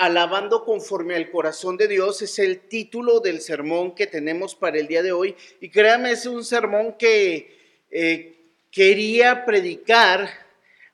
Alabando conforme al corazón de Dios es el título del sermón que tenemos para el día de hoy. Y créame, es un sermón que eh, quería predicar,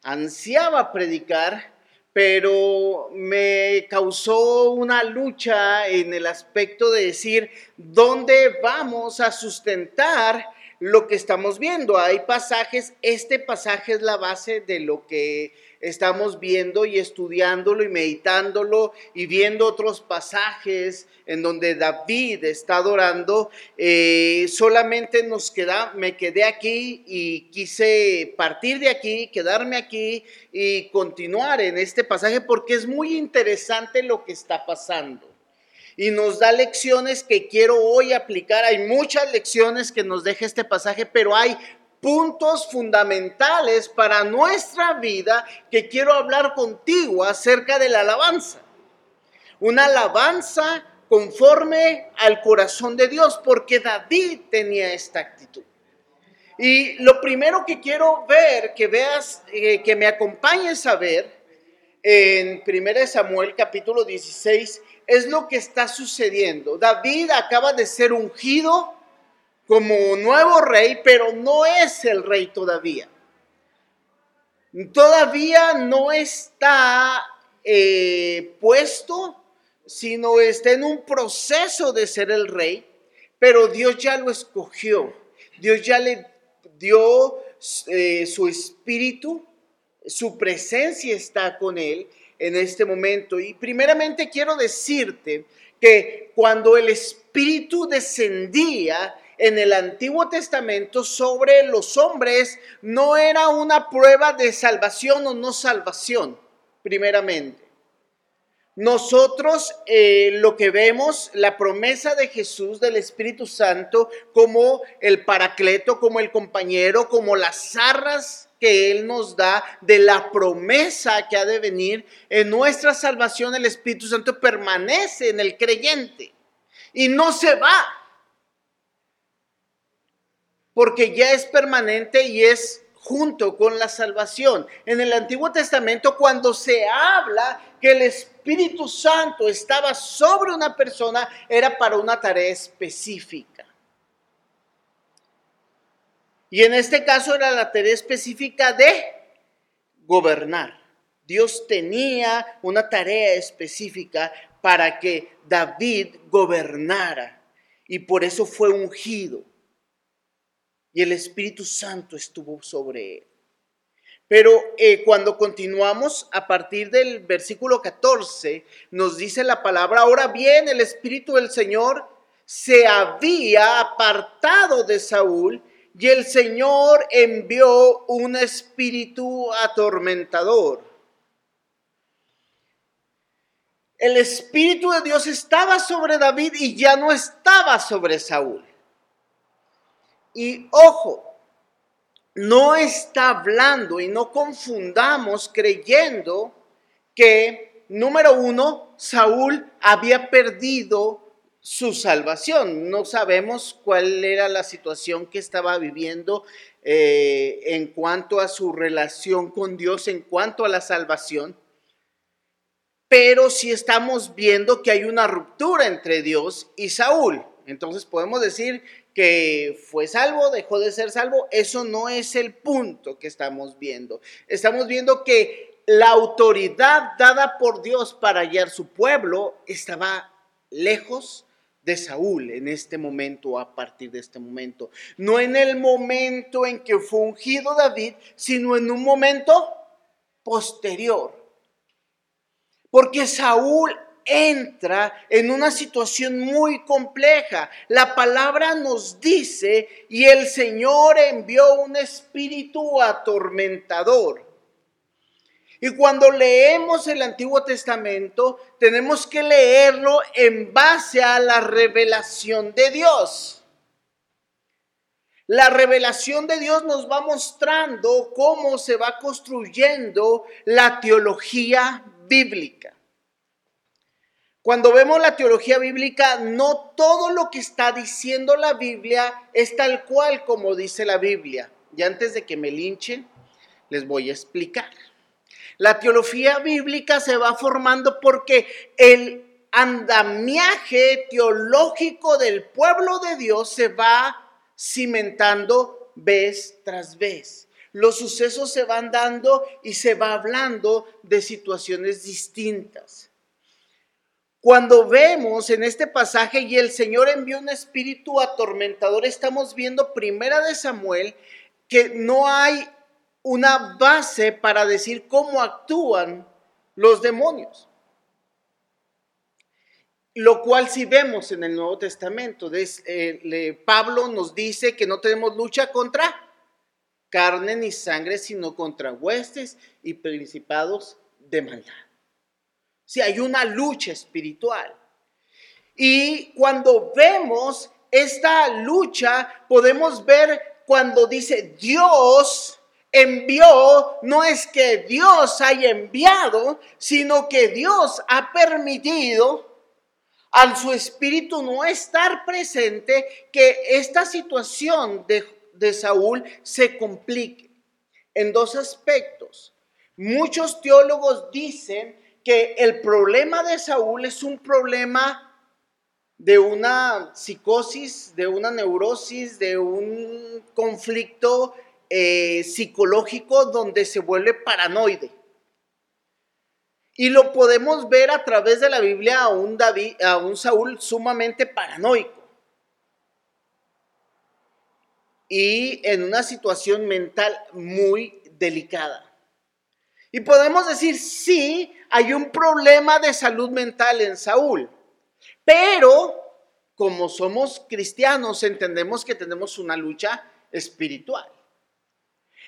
ansiaba predicar, pero me causó una lucha en el aspecto de decir, ¿dónde vamos a sustentar lo que estamos viendo? Hay pasajes, este pasaje es la base de lo que estamos viendo y estudiándolo y meditándolo y viendo otros pasajes en donde David está adorando, eh, solamente nos queda, me quedé aquí y quise partir de aquí, quedarme aquí y continuar en este pasaje porque es muy interesante lo que está pasando. Y nos da lecciones que quiero hoy aplicar. Hay muchas lecciones que nos deja este pasaje, pero hay puntos fundamentales para nuestra vida que quiero hablar contigo acerca de la alabanza. Una alabanza conforme al corazón de Dios, porque David tenía esta actitud. Y lo primero que quiero ver, que veas, eh, que me acompañes a ver en 1 Samuel capítulo 16, es lo que está sucediendo. David acaba de ser ungido como nuevo rey, pero no es el rey todavía. Todavía no está eh, puesto, sino está en un proceso de ser el rey, pero Dios ya lo escogió. Dios ya le dio eh, su espíritu, su presencia está con él en este momento. Y primeramente quiero decirte que cuando el espíritu descendía, en el Antiguo Testamento sobre los hombres no era una prueba de salvación o no salvación, primeramente. Nosotros eh, lo que vemos, la promesa de Jesús del Espíritu Santo como el paracleto, como el compañero, como las arras Él nos da de la promesa que ha de venir en nuestra salvación, el Espíritu Santo permanece en el creyente y no se va porque ya es permanente y es junto con la salvación. En el Antiguo Testamento, cuando se habla que el Espíritu Santo estaba sobre una persona, era para una tarea específica. Y en este caso era la tarea específica de gobernar. Dios tenía una tarea específica para que David gobernara y por eso fue ungido y el Espíritu Santo estuvo sobre él. Pero eh, cuando continuamos a partir del versículo 14, nos dice la palabra, ahora bien, el Espíritu del Señor se había apartado de Saúl y el Señor envió un espíritu atormentador. El Espíritu de Dios estaba sobre David y ya no estaba sobre Saúl. Y ojo, no está hablando y no confundamos creyendo que, número uno, Saúl había perdido su salvación. No sabemos cuál era la situación que estaba viviendo eh, en cuanto a su relación con Dios, en cuanto a la salvación. Pero si estamos viendo que hay una ruptura entre Dios y Saúl. Entonces podemos decir que fue salvo, dejó de ser salvo, eso no es el punto que estamos viendo. Estamos viendo que la autoridad dada por Dios para hallar su pueblo estaba lejos de Saúl en este momento, a partir de este momento. No en el momento en que fue ungido David, sino en un momento posterior. Porque Saúl entra en una situación muy compleja. La palabra nos dice, y el Señor envió un espíritu atormentador. Y cuando leemos el Antiguo Testamento, tenemos que leerlo en base a la revelación de Dios. La revelación de Dios nos va mostrando cómo se va construyendo la teología bíblica. Cuando vemos la teología bíblica, no todo lo que está diciendo la Biblia es tal cual como dice la Biblia. Y antes de que me linchen, les voy a explicar. La teología bíblica se va formando porque el andamiaje teológico del pueblo de Dios se va cimentando vez tras vez. Los sucesos se van dando y se va hablando de situaciones distintas. Cuando vemos en este pasaje y el Señor envió un espíritu atormentador, estamos viendo primera de Samuel que no hay una base para decir cómo actúan los demonios. Lo cual si vemos en el Nuevo Testamento, eh, Pablo nos dice que no tenemos lucha contra carne ni sangre, sino contra huestes y principados de maldad. Si hay una lucha espiritual. Y cuando vemos esta lucha, podemos ver cuando dice Dios envió, no es que Dios haya enviado, sino que Dios ha permitido al su espíritu no estar presente, que esta situación de, de Saúl se complique en dos aspectos. Muchos teólogos dicen que el problema de Saúl es un problema de una psicosis, de una neurosis, de un conflicto eh, psicológico donde se vuelve paranoide. Y lo podemos ver a través de la Biblia a un, David, a un Saúl sumamente paranoico. Y en una situación mental muy delicada. Y podemos decir, sí, hay un problema de salud mental en Saúl. Pero como somos cristianos, entendemos que tenemos una lucha espiritual.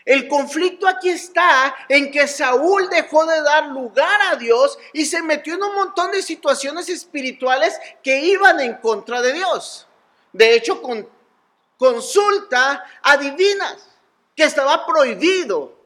El conflicto aquí está en que Saúl dejó de dar lugar a Dios y se metió en un montón de situaciones espirituales que iban en contra de Dios. De hecho, con, consulta a divinas, que estaba prohibido.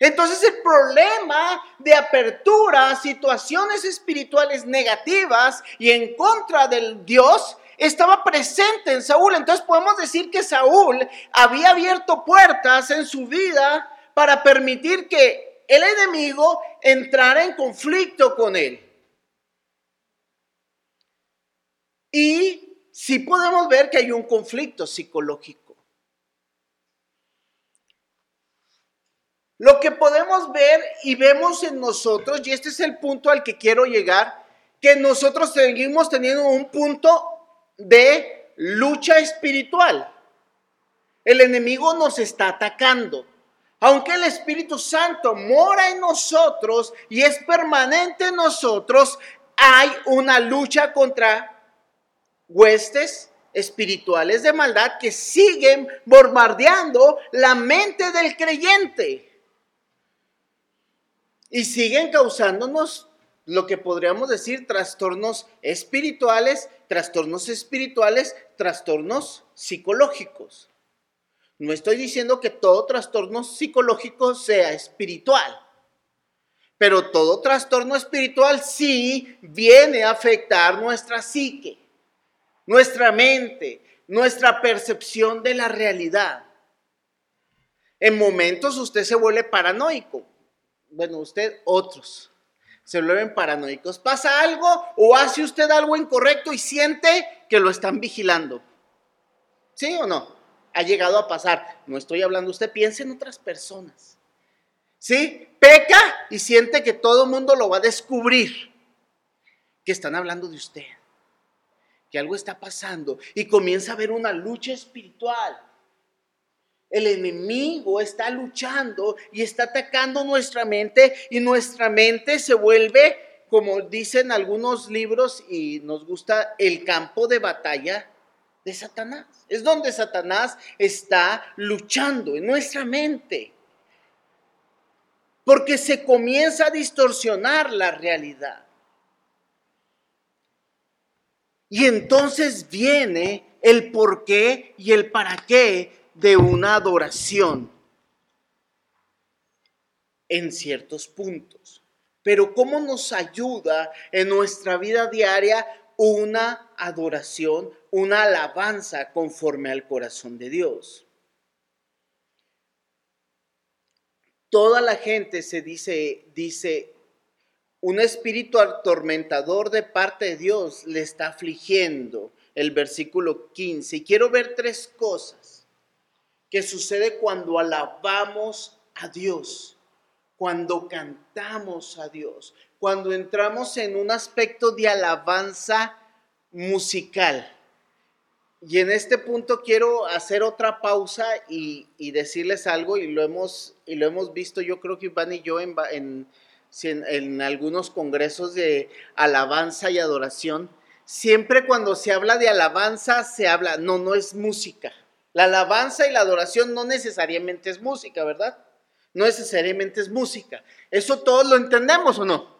Entonces el problema de apertura a situaciones espirituales negativas y en contra del Dios estaba presente en Saúl. Entonces podemos decir que Saúl había abierto puertas en su vida para permitir que el enemigo entrara en conflicto con él. Y sí podemos ver que hay un conflicto psicológico. Lo que podemos ver y vemos en nosotros, y este es el punto al que quiero llegar, que nosotros seguimos teniendo un punto de lucha espiritual. El enemigo nos está atacando. Aunque el Espíritu Santo mora en nosotros y es permanente en nosotros, hay una lucha contra huestes espirituales de maldad que siguen bombardeando la mente del creyente y siguen causándonos lo que podríamos decir trastornos espirituales, trastornos espirituales, trastornos psicológicos. No estoy diciendo que todo trastorno psicológico sea espiritual, pero todo trastorno espiritual sí viene a afectar nuestra psique, nuestra mente, nuestra percepción de la realidad. En momentos usted se vuelve paranoico. Bueno, usted otros se vuelven paranoicos. Pasa algo o hace usted algo incorrecto y siente que lo están vigilando. ¿Sí o no? Ha llegado a pasar. No estoy hablando, usted piensa en otras personas. ¿Sí? Peca y siente que todo el mundo lo va a descubrir. Que están hablando de usted. Que algo está pasando. Y comienza a haber una lucha espiritual. El enemigo está luchando y está atacando nuestra mente y nuestra mente se vuelve, como dicen algunos libros y nos gusta, el campo de batalla de Satanás. Es donde Satanás está luchando en nuestra mente. Porque se comienza a distorsionar la realidad. Y entonces viene el por qué y el para qué de una adoración en ciertos puntos. Pero ¿cómo nos ayuda en nuestra vida diaria una adoración, una alabanza conforme al corazón de Dios? toda la gente se dice, dice, un espíritu atormentador de parte de Dios le está afligiendo, el versículo 15. Y quiero ver tres cosas que sucede cuando alabamos a Dios, cuando cantamos a Dios, cuando entramos en un aspecto de alabanza musical. Y en este punto quiero hacer otra pausa y, decirles algo, y lo, hemos, y lo hemos visto, yo creo que Iván y yo en, en, en algunos congresos de alabanza y adoración. Siempre cuando se habla de alabanza, se habla, no, no es música. La alabanza y la adoración no necesariamente es música, ¿verdad? No necesariamente es música. Eso todos lo entendemos o no.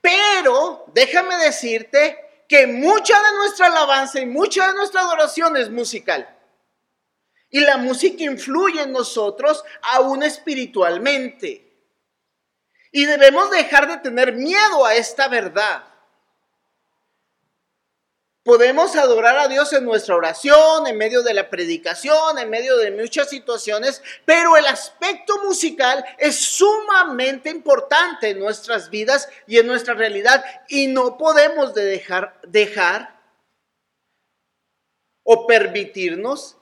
Pero déjame decirte que mucha de nuestra alabanza y mucha de nuestra adoración es musical. Y la música influye en nosotros aún espiritualmente. Y debemos dejar de tener miedo a esta verdad. Podemos adorar a Dios en nuestra oración, en medio de la predicación, en medio de muchas situaciones, pero el aspecto musical es sumamente importante en nuestras vidas y en nuestra realidad y no podemos dejar, o permitirnos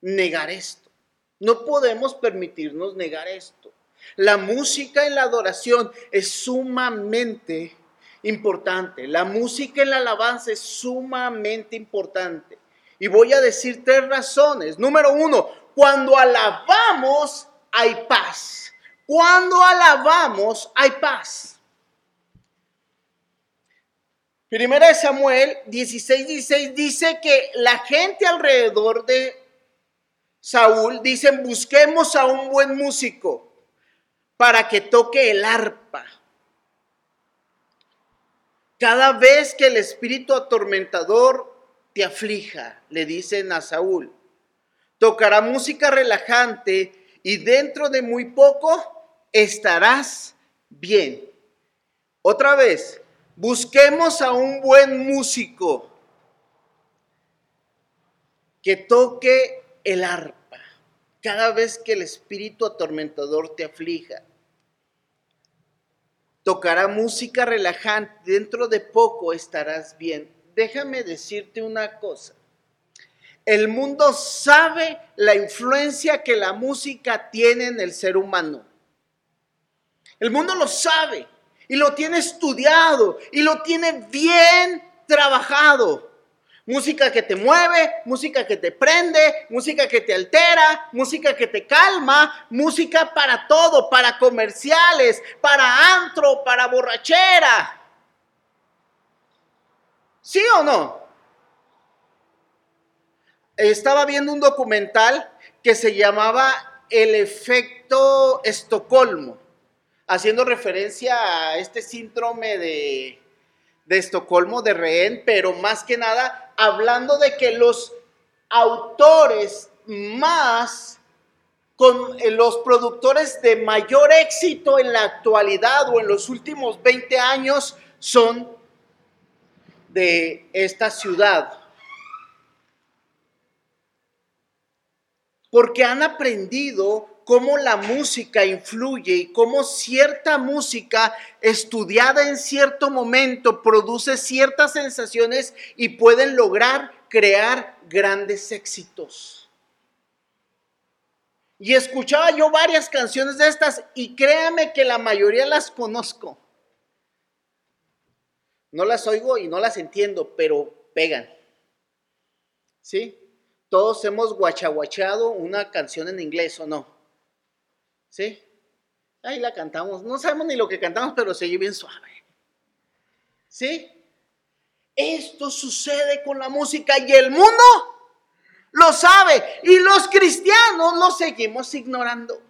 negar esto. No podemos permitirnos negar esto. La música en la adoración es sumamente importante. La música en la alabanza es sumamente importante. Y voy a decir tres razones. Número uno, cuando alabamos hay paz. Cuando alabamos hay paz. Primera de Samuel 16, 16 dice que la gente alrededor de Saúl dicen busquemos a un buen músico para que toque el arpa. Cada vez que el espíritu atormentador te aflija, le dicen a Saúl, tocará música relajante y dentro de muy poco estarás bien. Otra vez, busquemos a un buen músico que toque el arpa cada vez que el espíritu atormentador te aflija tocará música relajante, dentro de poco estarás bien. Déjame decirte una cosa. El mundo sabe la influencia que la música tiene en el ser humano. El mundo lo sabe y lo tiene estudiado y lo tiene bien trabajado. Música que te mueve, música que te prende, música que te altera, música que te calma, música para todo, para comerciales, para antro, para borrachera. ¿Sí o no? Estaba viendo un documental que se llamaba El efecto Estocolmo, haciendo referencia a este síndrome de, de Estocolmo, de rehén, pero más que nada hablando de que los autores más con eh, los productores de mayor éxito en la actualidad o en los últimos 20 años son de esta ciudad. Porque han aprendido cómo la música influye y cómo cierta música estudiada en cierto momento produce ciertas sensaciones y pueden lograr crear grandes éxitos. Y escuchaba yo varias canciones de estas y créame que la mayoría las conozco. No las oigo y no las entiendo, pero pegan. ¿Sí? Todos hemos guachaguachado una canción en inglés o no. ¿Sí? Ahí la cantamos. No sabemos ni lo que cantamos, pero se bien suave. ¿Sí? Esto sucede con la música y el mundo lo sabe. Y los cristianos lo seguimos ignorando.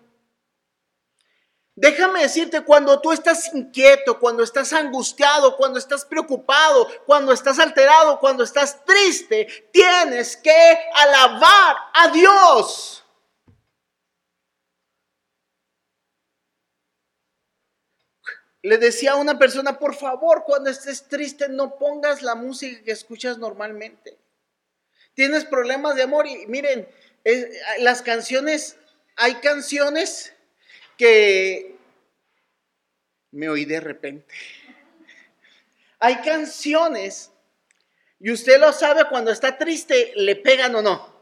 Déjame decirte, cuando tú estás inquieto, cuando estás angustiado, cuando estás preocupado, cuando estás alterado, cuando estás triste, tienes que alabar a Dios. Le decía a una persona, por favor, cuando estés triste, no pongas la música que escuchas normalmente. Tienes problemas de amor y miren, las canciones hay canciones que me oí de repente. Hay canciones, y usted lo sabe cuando está triste, le pegan o no.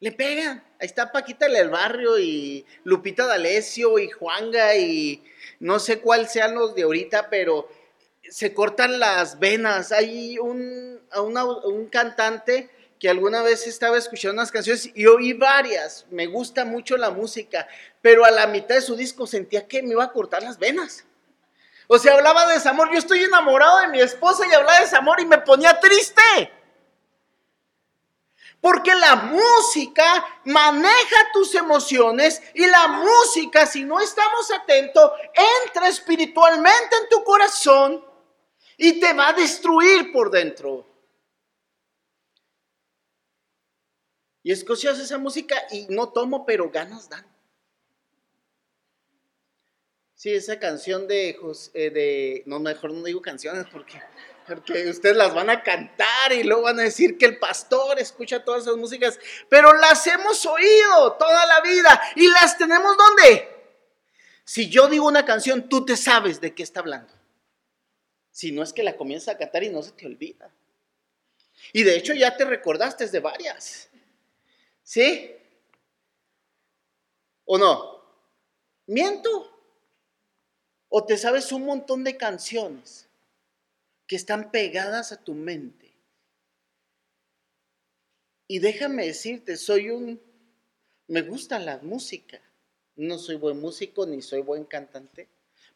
Le pegan. Ahí está Paquita del Barrio y Lupita D'Alessio y Juanga y no sé cuál sean los de ahorita, pero se cortan las venas. Hay un, un cantante que alguna vez estaba escuchando unas canciones y oí varias. Me gusta mucho la música, pero a la mitad de su disco sentía que me iba a cortar las venas. O sea, hablaba de desamor. Yo estoy enamorado de mi esposa y hablaba de desamor y me ponía triste. Porque la música maneja tus emociones y la música, si no estamos atentos, entra espiritualmente en tu corazón y te va a destruir por dentro. Y escuchas esa música y no tomo, pero ganas dan. Sí, esa canción de, eh, de no, mejor no digo canciones porque, porque ustedes las van a cantar y luego van a decir que el pastor escucha todas esas músicas, pero las hemos oído toda la vida y las tenemos ¿dónde? Si yo digo una canción, tú te sabes de qué está hablando. Si no es que la comienzas a cantar y no se te olvida. Y de hecho ya te recordaste de varias. ¿Sí? ¿O no? ¿Miento? ¿O te sabes un montón de canciones que están pegadas a tu mente? Y déjame decirte, soy un... Me gusta la música. No soy buen músico ni soy buen cantante,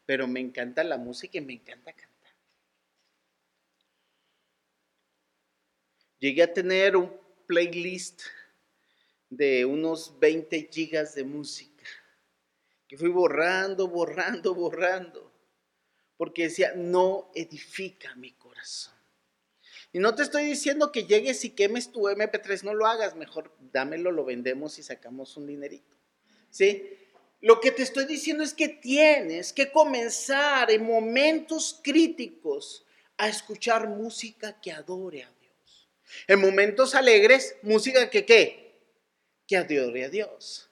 pero me encanta la música y me encanta cantar. Llegué a tener un playlist de unos 20 gigas de música, que fui borrando, borrando, borrando, porque decía, no edifica mi corazón. Y no te estoy diciendo que llegues y quemes tu MP3, no lo hagas, mejor dámelo, lo vendemos y sacamos un dinerito. ¿Sí? Lo que te estoy diciendo es que tienes que comenzar en momentos críticos a escuchar música que adore a Dios. En momentos alegres, música que qué? que adore a Dios.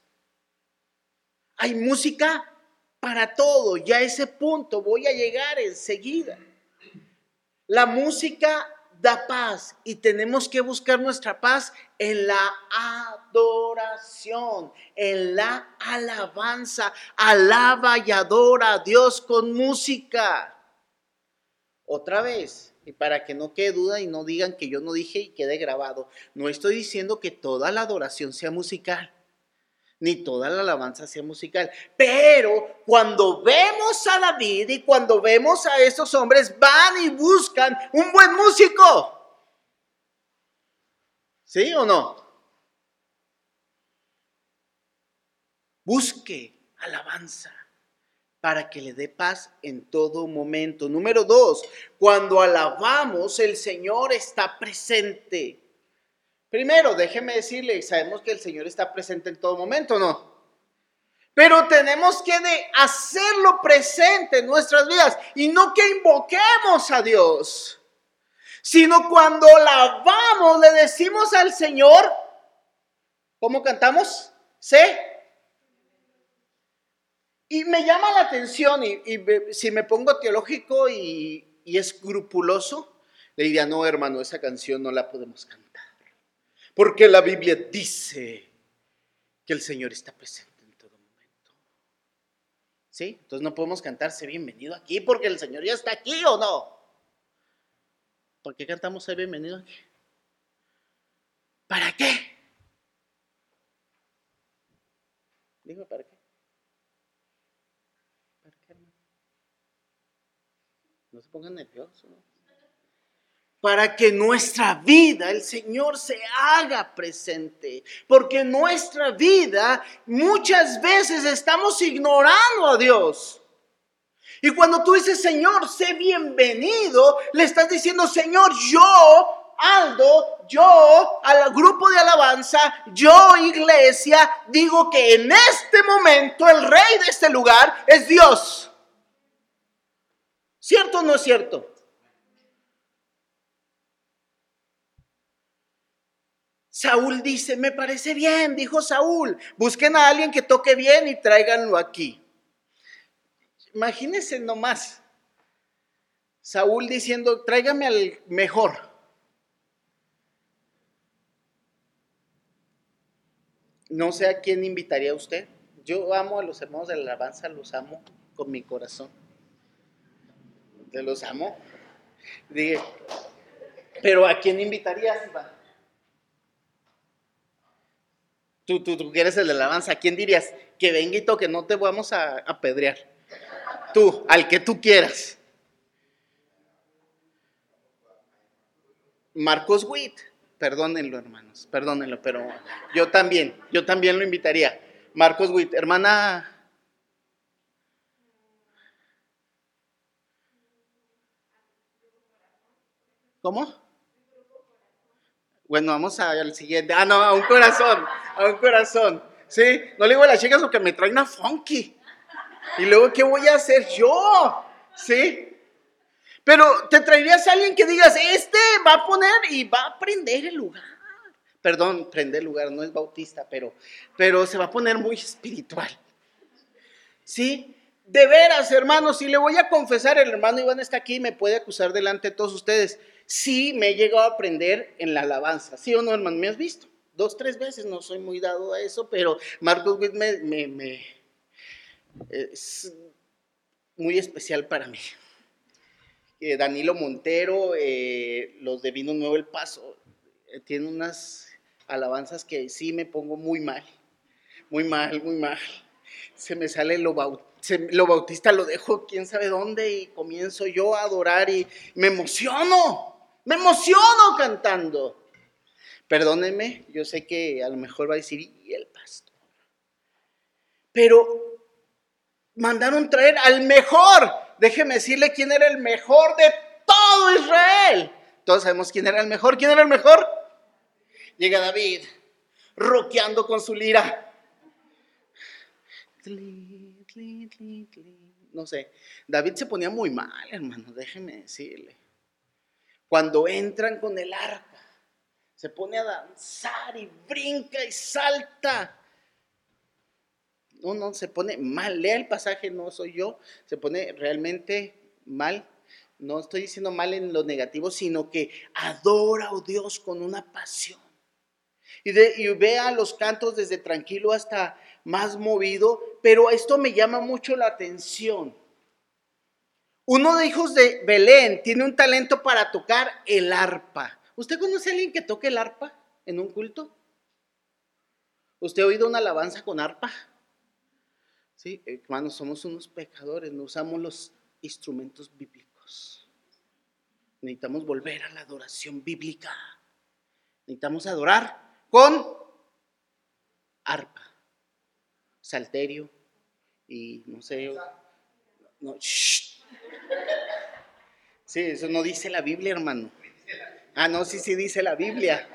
Hay música para todo, ya a ese punto voy a llegar enseguida. La música da paz y tenemos que buscar nuestra paz en la adoración, en la alabanza. Alaba y adora a Dios con música. Otra vez, y para que no quede duda y no digan que yo no dije y quede grabado, no estoy diciendo que toda la adoración sea musical, ni toda la alabanza sea musical. Pero cuando vemos a David y cuando vemos a esos hombres, van y buscan un buen músico. ¿Sí o no? Busque alabanza para que le dé paz en todo momento. Número dos, cuando alabamos, el Señor está presente. Primero, déjeme decirle, sabemos que el Señor está presente en todo momento, ¿no? Pero tenemos que hacerlo presente en nuestras vidas y no que invoquemos a Dios, sino cuando alabamos, le decimos al Señor, ¿cómo cantamos? ¿Sé? Y me llama la atención, y, si me pongo teológico y, y escrupuloso, le diría, no, hermano, esa canción no la podemos cantar. Porque la Biblia dice que el Señor está presente en todo momento. ¿Sí? Entonces no podemos cantarse bienvenido aquí porque el Señor ya está aquí o no. ¿Por qué cantamos el bienvenido aquí? ¿Para qué? Dime, ¿para qué? No se pongan nerviosos. Para que nuestra vida, el Señor se haga presente. Porque nuestra vida muchas veces estamos ignorando a Dios. Y cuando tú dices, Señor, sé bienvenido, le estás diciendo, Señor, yo Aldo, yo al grupo de alabanza, yo iglesia, digo que en este momento el rey de este lugar es Dios. ¿Cierto o no es cierto? Saúl dice, me parece bien, dijo Saúl, busquen a alguien que toque bien y tráiganlo aquí. Imagínense nomás, Saúl diciendo, tráigame al mejor. No sé a quién invitaría usted. Yo amo a los hermanos de la alabanza, los amo con mi corazón. Te los amo. Dije, pero ¿a quién invitarías, Iván? Tú, tú, tú eres el de la alabanza, ¿a quién dirías? Que venga y toque, no te vamos a apedrear. Tú, al que tú quieras. Marcos Witt, perdónenlo hermanos, perdónenlo, pero yo también, yo también lo invitaría. Marcos Witt, hermana ¿Cómo? Bueno, vamos al siguiente. Ah, no, a un corazón, a un corazón. Sí, no le digo a las chicas porque me trae una funky. Y luego, ¿qué voy a hacer yo? Sí. Pero te traerías a alguien que digas, este va a poner y va a prender el lugar. Perdón, prender el lugar, no es bautista, pero, pero se va a poner muy espiritual. ¿Sí? De veras, hermanos, si le voy a confesar, el hermano Iván está aquí y me puede acusar delante de todos ustedes sí me he llegado a aprender en la alabanza. ¿Sí o no, hermano? ¿Me has visto? Dos, tres veces, no soy muy dado a eso, pero Marcos Witt me, es muy especial para mí. Eh, Danilo Montero, eh, los de Vino Nuevo El Paso, eh, tiene unas alabanzas que sí me pongo muy mal, muy mal, muy mal. Se me sale lo, lo bautista, lo dejo quién sabe dónde y comienzo yo a adorar y me emociono. Me emociono cantando. Perdónenme, yo sé que a lo mejor va a decir, ¿y el pastor? Pero mandaron traer al mejor. Déjeme decirle quién era el mejor de todo Israel. Todos sabemos quién era el mejor. ¿Quién era el mejor? Llega David, roqueando con su lira. No sé, David se ponía muy mal, hermano, déjeme decirle cuando entran con el arca, se pone a danzar y brinca y salta. No, no, se pone mal. Lea el pasaje, no soy yo. Se pone realmente mal. No estoy diciendo mal en lo negativo, sino que adora a Dios con una pasión. Y, y vea los cantos desde tranquilo hasta más movido, pero esto me llama mucho la atención. Uno de hijos de Belén tiene un talento para tocar el arpa. ¿Usted conoce a alguien que toque el arpa en un culto? ¿Usted ha oído una alabanza con arpa? Sí, hermanos, somos unos pecadores, no usamos los instrumentos bíblicos. Necesitamos volver a la adoración bíblica. Necesitamos adorar con arpa, salterio y no sé. No, Sí, eso no dice la Biblia, hermano. Ah, no, sí, sí dice la Biblia.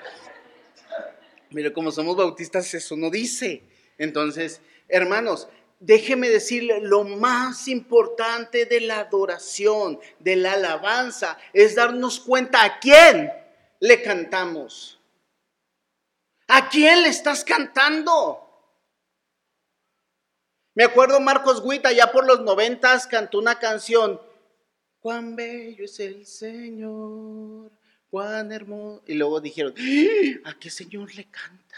Pero como somos bautistas, eso no dice. Entonces, hermanos, déjeme decirle, lo más importante de la adoración, de la alabanza, es darnos cuenta a quién le cantamos. ¿A quién le estás cantando? Me acuerdo Marcos Guita, ya por los noventas, cantó una canción. Cuán bello es el Señor, cuán hermoso. Y luego dijeron, ¡Ah! ¿a qué Señor le canta?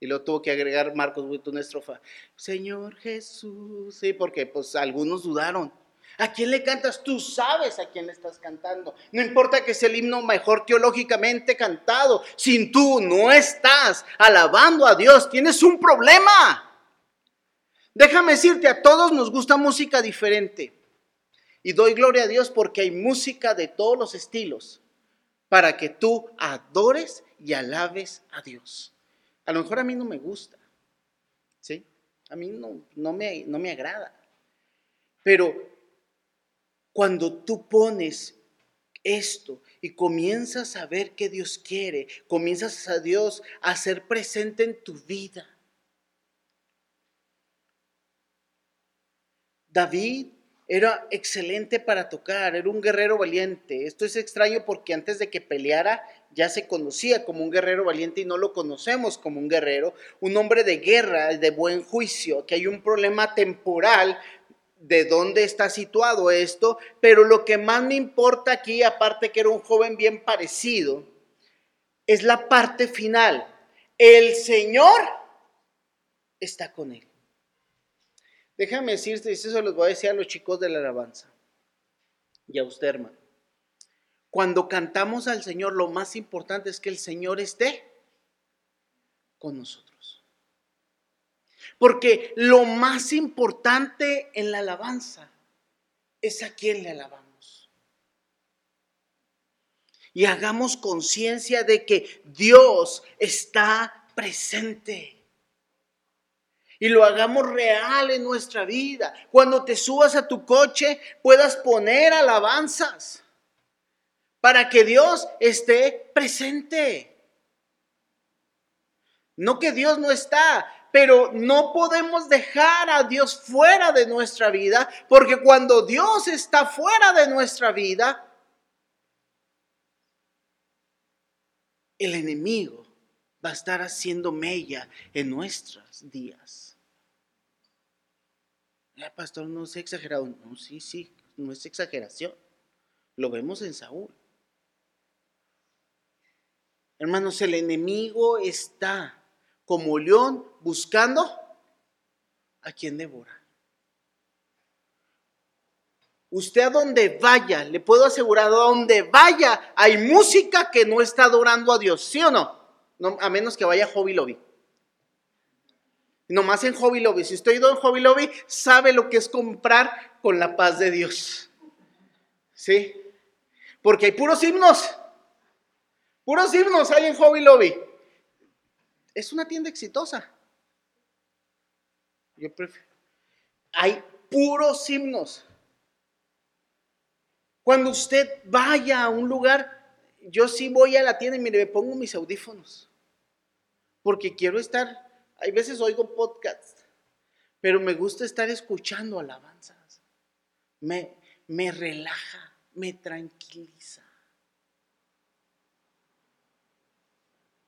Y luego tuvo que agregar Marcos Guita una estrofa. Señor Jesús. Sí, porque pues algunos dudaron. ¿A quién le cantas? Tú sabes a quién le estás cantando. No importa que sea el himno mejor teológicamente cantado. Sin tú no estás alabando a Dios, tienes un problema. Déjame decirte, a todos nos gusta música diferente. Y doy gloria a Dios porque hay música de todos los estilos para que tú adores y alabes a Dios. A lo mejor a mí no me gusta, ¿sí? A mí no, no, me, no me agrada. Pero cuando tú pones esto y comienzas a ver que Dios quiere, comienzas a Dios a ser presente en tu vida, David era excelente para tocar, era un guerrero valiente. Esto es extraño porque antes de que peleara ya se conocía como un guerrero valiente y no lo conocemos como un guerrero, un hombre de guerra, de buen juicio, que hay un problema temporal de dónde está situado esto, pero lo que más me importa aquí, aparte que era un joven bien parecido, es la parte final. El Señor está con él. Déjame decirte, y eso los voy a decir a los chicos de la alabanza y a usted, hermano. Cuando cantamos al Señor, lo más importante es que el Señor esté con nosotros. Porque lo más importante en la alabanza es a quien le alabamos. Y hagamos conciencia de que Dios está presente y lo hagamos real en nuestra vida. Cuando te subas a tu coche puedas poner alabanzas para que Dios esté presente. No que Dios no está, pero no podemos dejar a Dios fuera de nuestra vida, porque cuando Dios está fuera de nuestra vida, el enemigo va a estar haciendo mella en nuestros días pastor, no es exagerado. No, sí, sí, no es exageración. Lo vemos en Saúl. Hermanos, el enemigo está como león buscando a quien devora. Usted a donde vaya, le puedo asegurar, a donde vaya, hay música que no está adorando a Dios, ¿sí o no? a menos que vaya Hobby Lobby. Nomás en Hobby Lobby. Si usted ha en Hobby Lobby, sabe lo que es comprar con la paz de Dios. ¿Sí? Porque hay puros himnos. Puros himnos hay en Hobby Lobby. Es una tienda exitosa. Yo prefiero. Hay puros himnos. Cuando usted vaya a un lugar, yo sí voy a la tienda y me pongo mis audífonos. Porque quiero estar hay veces oigo podcast, pero me gusta estar escuchando alabanzas. Me, me relaja, me tranquiliza.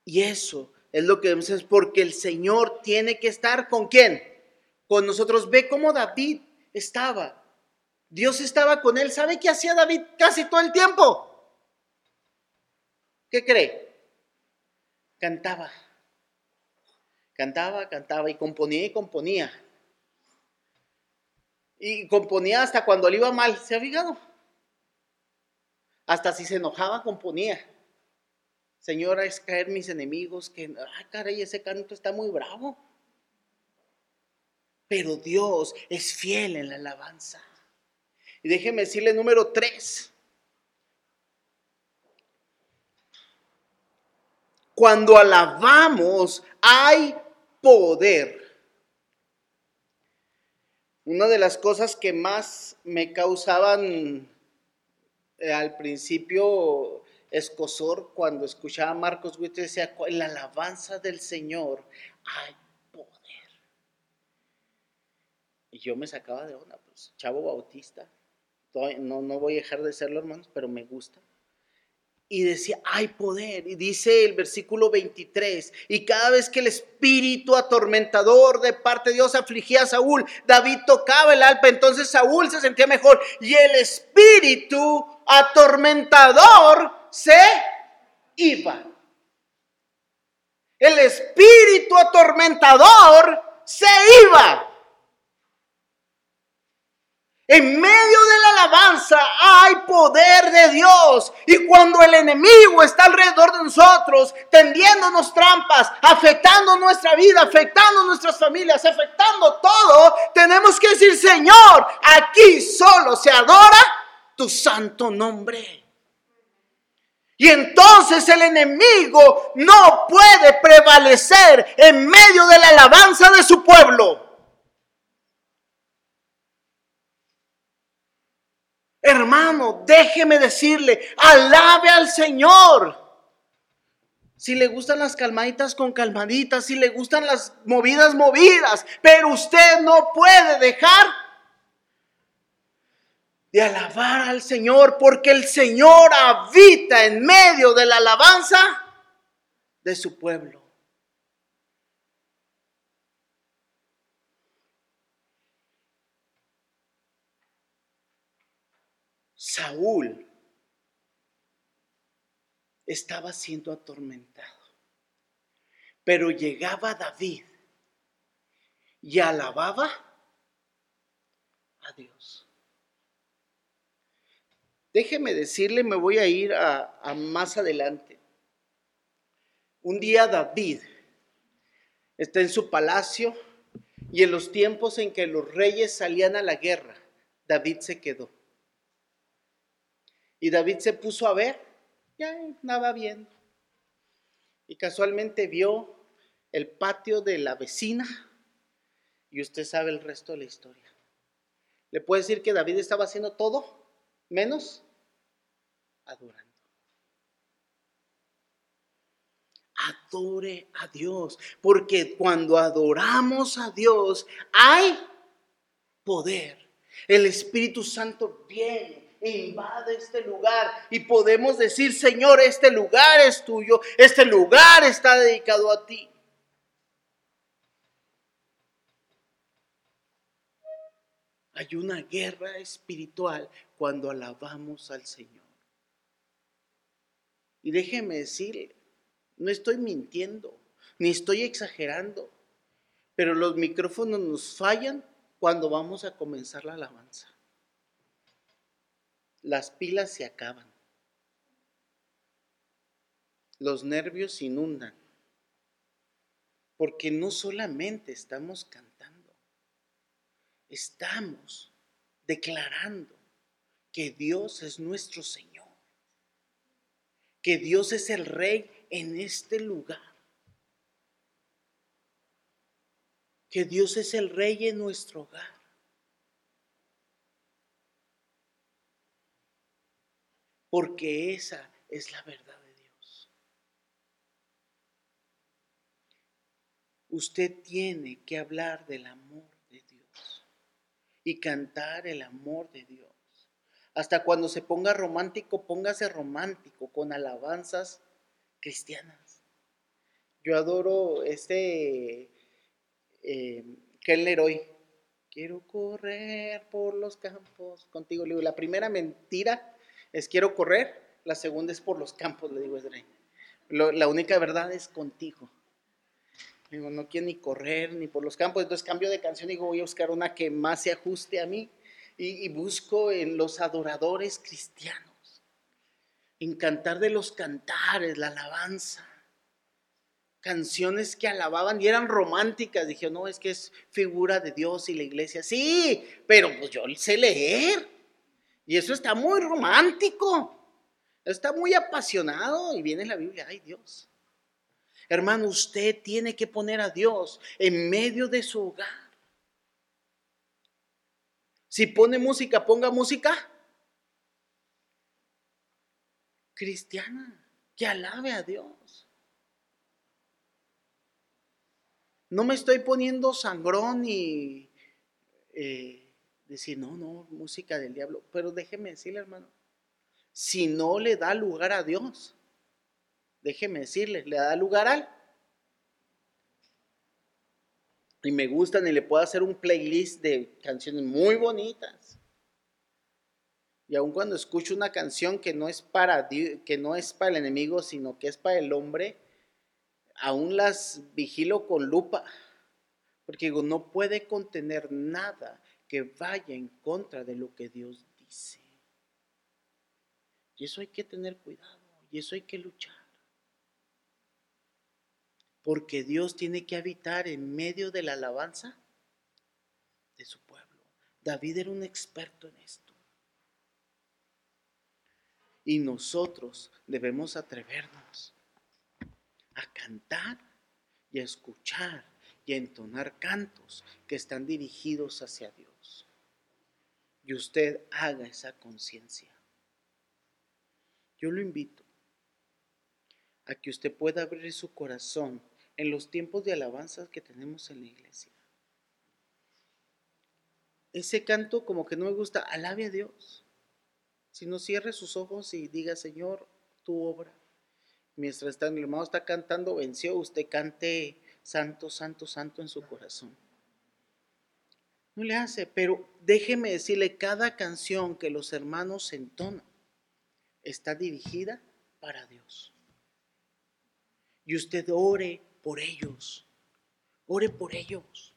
Y eso es lo que vemos, es porque el Señor tiene que estar con quién? Con nosotros. Ve cómo David estaba. Dios estaba con él. ¿Sabe qué hacía David casi todo el tiempo? ¿Qué cree? Cantaba. Cantaba, cantaba y componía y componía. Y componía hasta cuando le iba mal, ¿se ha fijado? Hasta si se enojaba, componía. Señora, es caer mis enemigos, que, ay, caray, ese canto está muy bravo. Pero Dios es fiel en la alabanza. Y déjeme decirle número tres. Cuando alabamos, hay poder. Una de las cosas que más me causaban eh, al principio escosor cuando escuchaba a Marcos Witt decía, en la alabanza del Señor hay poder. Y yo me sacaba de onda, pues, chavo bautista. No, no voy a dejar de serlo, hermanos, pero me gusta y decía, hay poder. Y dice el versículo 23, y cada vez que el espíritu atormentador de parte de Dios afligía a Saúl, David tocaba el alpa, entonces Saúl se sentía mejor y el espíritu atormentador se iba. El espíritu atormentador se iba. En medio de la alabanza hay poder de Dios. Y cuando el enemigo está alrededor de nosotros, tendiéndonos trampas, afectando nuestra vida, afectando nuestras familias, afectando todo, tenemos que decir, Señor, aquí solo se adora tu santo nombre. Y entonces el enemigo no puede prevalecer en medio de la alabanza de su pueblo. Hermano, déjeme decirle, alabe al Señor. Si le gustan las calmaditas con calmaditas, si le gustan las movidas movidas, pero usted no puede dejar de alabar al Señor, porque el Señor habita en medio de la alabanza de su pueblo. Saúl estaba siendo atormentado, pero llegaba David y alababa a Dios. Déjeme decirle, me voy a ir a, más adelante. Un día David está en su palacio y en los tiempos en que los reyes salían a la guerra, David se quedó. Y David se puso a ver, ya nada viendo. Y casualmente vio el patio de la vecina y usted sabe el resto de la historia. Le puede decir que David estaba haciendo todo menos adorando. Adore a Dios, porque cuando adoramos a Dios hay poder. El Espíritu Santo viene invade este lugar y podemos decir, Señor, este lugar es tuyo, este lugar está dedicado a ti. Hay una guerra espiritual cuando alabamos al Señor. Y déjeme decirle, no estoy mintiendo, ni estoy exagerando, pero los micrófonos nos fallan cuando vamos a comenzar la alabanza. Las pilas se acaban. Los nervios inundan. Porque no solamente estamos cantando, estamos declarando que Dios es nuestro Señor, que Dios es el Rey en este lugar, que Dios es el Rey en nuestro hogar. Porque esa es la verdad de Dios. Usted tiene que hablar del amor y cantar el amor de Dios. Hasta cuando se ponga romántico, póngase romántico con alabanzas cristianas. Yo adoro este eh. Quiero correr por los campos contigo. La primera mentira es quiero correr, la segunda es por los campos, le digo, la única verdad es contigo. Digo, no quiero ni correr ni por los campos. Entonces cambio de canción y digo, voy a buscar una que más se ajuste a mí. Y, busco en los adoradores cristianos. En cantar de los cantares, la alabanza. Canciones que alababan y eran románticas. Dije, no, es que es figura de Dios y la iglesia. Sí, pero pues yo sé leer. Y eso está muy romántico. Está muy apasionado. Y viene la Biblia, ay Dios. Hermano, usted tiene que poner a Dios en medio de su hogar. Si pone música, ponga música cristiana, que alabe a Dios. No me estoy poniendo sangrón y eh, decir, no, no, música del diablo. Pero déjeme decirle, hermano, si no le da lugar a Dios, déjeme decirle, le da lugar al. Y me gustan y le puedo hacer un playlist de canciones muy bonitas. Y aun cuando escucho una canción que no es para que no es para el enemigo, sino que es para el hombre, aún las vigilo con lupa. Porque digo, no puede contener nada que vaya en contra de lo que Dios dice. Y eso hay que tener cuidado, y eso hay que luchar porque Dios tiene que habitar en medio de la alabanza de su pueblo. David era un experto en esto. Y nosotros debemos atrevernos a cantar y a escuchar y a entonar cantos que están dirigidos hacia Dios. Y usted haga esa conciencia. Yo lo invito a que usted pueda abrir su corazón en los tiempos de alabanza que tenemos en la iglesia. ese canto como que no me gusta, alabe a Dios. Si no cierre sus ojos y diga, Señor, tu obra. Mientras está, mi hermano está cantando, venció, usted cante santo, santo, santo en su corazón. No le hace, pero déjeme decirle, cada canción que los hermanos entonan está dirigida para Dios. Y usted ore por ellos, ore por ellos,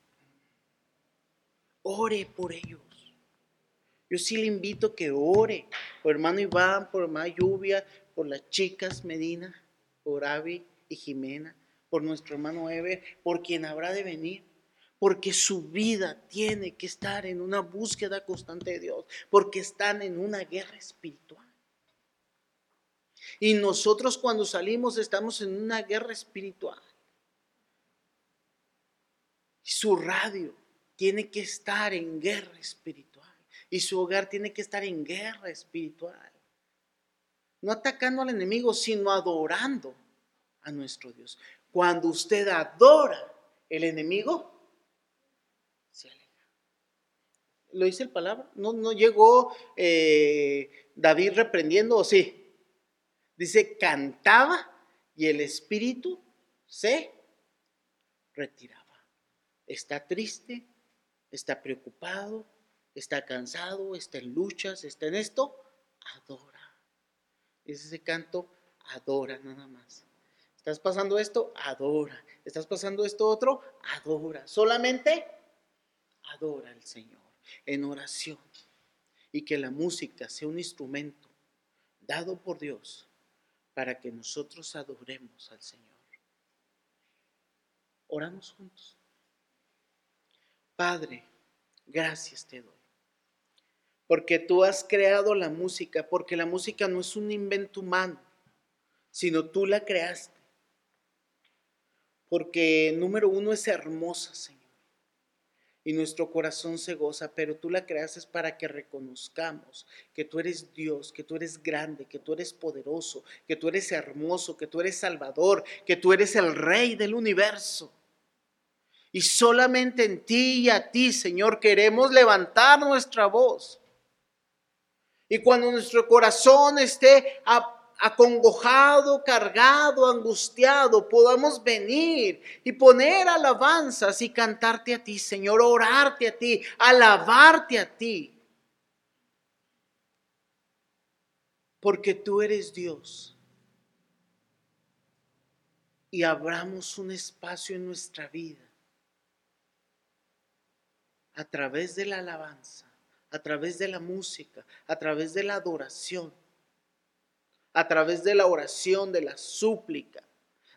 ore por ellos. Yo sí le invito que ore por hermano Iván, por hermana Lluvia, por las chicas Medina, por Avi y Jimena, por nuestro hermano Ever, por quien habrá de venir porque su vida tiene que estar en una búsqueda constante de Dios, porque están en una guerra espiritual. Y nosotros cuando salimos estamos en una guerra espiritual. Su radio tiene que estar en guerra espiritual. Y su hogar tiene que estar en guerra espiritual. No atacando al enemigo, sino adorando a nuestro Dios. Cuando usted adora el enemigo, ¿Lo dice el palabra? ¿No, no llegó eh, David reprendiendo o sí? Dice, cantaba y el espíritu se retiraba. Está triste, está preocupado, está cansado, está en luchas, está en esto, adora. Es ese canto, adora nada más. ¿Estás pasando esto? Adora. ¿Estás pasando esto otro? Adora. Solamente adora al Señor en oración y que la música sea un instrumento dado por Dios para que nosotros adoremos al Señor. Oramos juntos. Padre, gracias te doy. Porque tú has creado la música, porque la música no es un invento humano, sino tú la creaste. Porque número uno es hermosa, Señor y nuestro corazón se goza, pero tú la creaste para que reconozcamos que tú eres Dios, que tú eres grande, que tú eres poderoso, que tú eres hermoso, que tú eres salvador, que tú eres el rey del universo. Y solamente en ti y a ti, Señor, queremos levantar nuestra voz. Y cuando nuestro corazón esté a acongojado, cargado, angustiado, podamos venir y poner alabanzas y cantarte a ti, Señor, orarte a ti, alabarte a ti. Porque tú eres Dios. Y abramos un espacio en nuestra vida a través de la alabanza, a través de la música, a través de la adoración a través de la oración, de la súplica,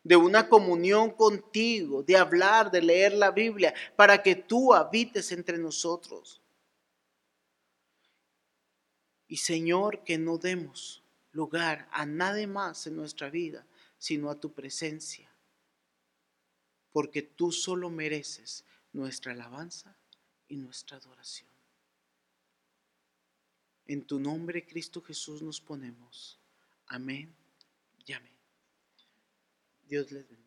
de una comunión contigo, de hablar, de leer la Biblia, para que tú habites entre nosotros. Y Señor, que no demos lugar a nadie más en nuestra vida, sino a tu presencia, porque tú solo mereces nuestra alabanza y nuestra adoración. En tu nombre, Cristo Jesús, nos ponemos. Amén y amén. Dios les bendiga.